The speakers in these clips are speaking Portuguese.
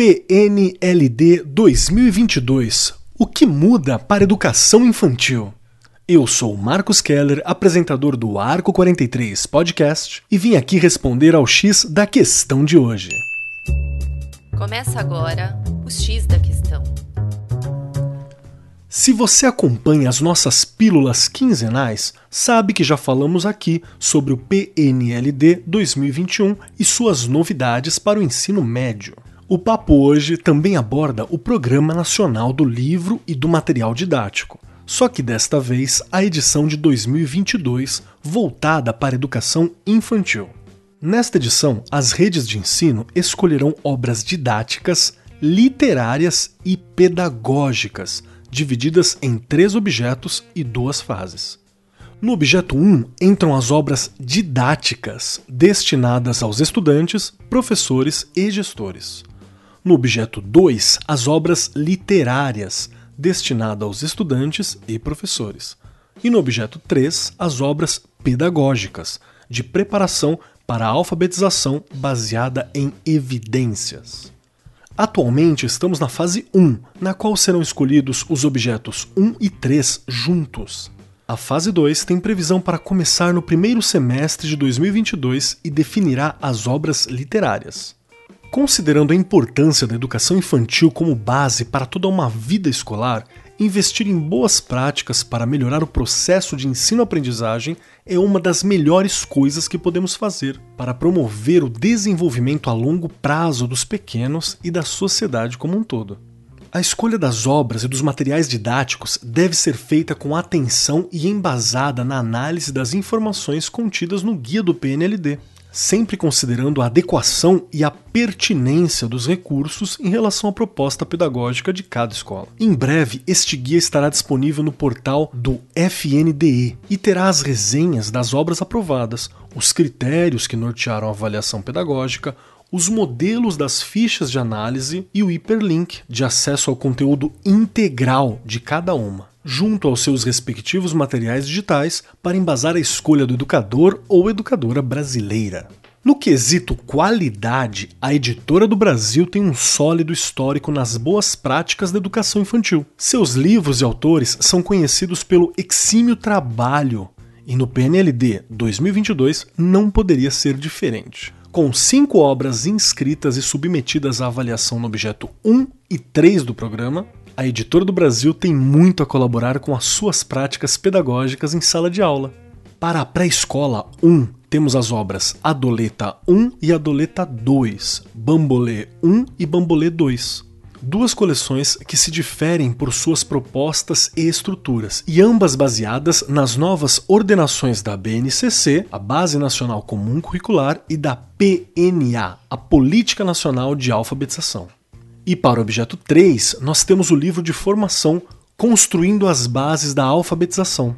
PNLD 2022 O que muda para a educação infantil? Eu sou Marcos Keller, apresentador do Arco 43 Podcast, e vim aqui responder ao X da questão de hoje. Começa agora o X da questão. Se você acompanha as nossas pílulas quinzenais, sabe que já falamos aqui sobre o PNLD 2021 e suas novidades para o ensino médio. O papo hoje também aborda o Programa Nacional do Livro e do Material Didático, só que desta vez a edição de 2022 voltada para a educação infantil. Nesta edição, as redes de ensino escolherão obras didáticas, literárias e pedagógicas divididas em três objetos e duas fases. No objeto 1 entram as obras didáticas, destinadas aos estudantes, professores e gestores. No objeto 2, as obras literárias, destinadas aos estudantes e professores. E no objeto 3, as obras pedagógicas, de preparação para a alfabetização baseada em evidências. Atualmente estamos na fase 1, na qual serão escolhidos os objetos 1 e 3 juntos. A fase 2 tem previsão para começar no primeiro semestre de 2022 e definirá as obras literárias. Considerando a importância da educação infantil como base para toda uma vida escolar, investir em boas práticas para melhorar o processo de ensino-aprendizagem é uma das melhores coisas que podemos fazer para promover o desenvolvimento a longo prazo dos pequenos e da sociedade como um todo. A escolha das obras e dos materiais didáticos deve ser feita com atenção e embasada na análise das informações contidas no guia do PNLD, sempre considerando a adequação e a pertinência dos recursos em relação à proposta pedagógica de cada escola. Em breve, este guia estará disponível no portal do FNDE e terá as resenhas das obras aprovadas, os critérios que nortearam a avaliação pedagógica, os modelos das fichas de análise e o hiperlink de acesso ao conteúdo integral de cada uma junto aos seus respectivos materiais digitais para embasar a escolha do educador ou educadora brasileira. No quesito qualidade, a editora do Brasil tem um sólido histórico nas boas práticas da educação infantil. Seus livros e autores são conhecidos pelo exímio trabalho, e no PNLD 2022 não poderia ser diferente. Com cinco obras inscritas e submetidas à avaliação no objeto 1 e 3 do programa, a Editora do Brasil tem muito a colaborar com as suas práticas pedagógicas em sala de aula. Para a pré-escola 1, temos as obras Adoleta 1 e Adoleta 2, Bambolê 1 e Bambolê 2. Duas coleções que se diferem por suas propostas e estruturas, e ambas baseadas nas novas ordenações da BNCC, a Base Nacional Comum Curricular, e da PNA, a Política Nacional de Alfabetização. E para o objeto 3, nós temos o livro de formação Construindo as Bases da Alfabetização.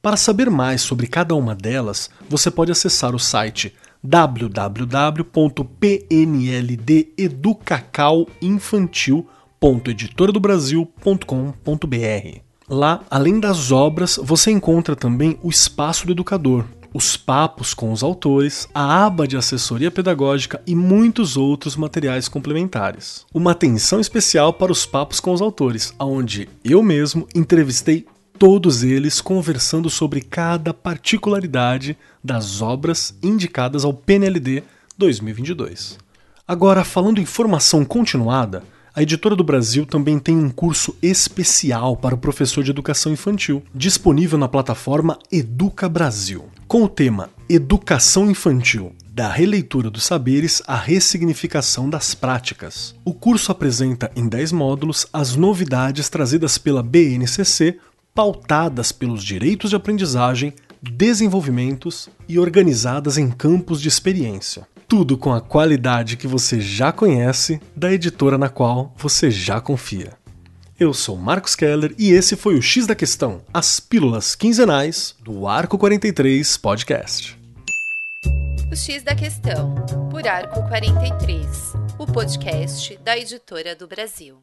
Para saber mais sobre cada uma delas, você pode acessar o site www.pnldeducacauinfantil.editoradobrasil.com.br. Lá, além das obras, você encontra também o Espaço do Educador, os papos com os autores, a aba de assessoria pedagógica e muitos outros materiais complementares. Uma atenção especial para os papos com os autores, onde eu mesmo entrevistei todos eles conversando sobre cada particularidade das obras indicadas ao PNLD 2022. Agora, falando em formação continuada, a Editora do Brasil também tem um curso especial para o professor de educação infantil, disponível na plataforma Educa Brasil, com o tema Educação Infantil, da releitura dos saberes à ressignificação das práticas. O curso apresenta em 10 módulos as novidades trazidas pela BNCC, pautadas pelos direitos de aprendizagem, desenvolvimentos e organizadas em campos de experiência. Tudo com a qualidade que você já conhece da editora na qual você já confia. Eu sou Marcos Keller e esse foi o X da Questão, as pílulas quinzenais do Arco 43 Podcast. O X da Questão, por Arco 43, o podcast da editora do Brasil.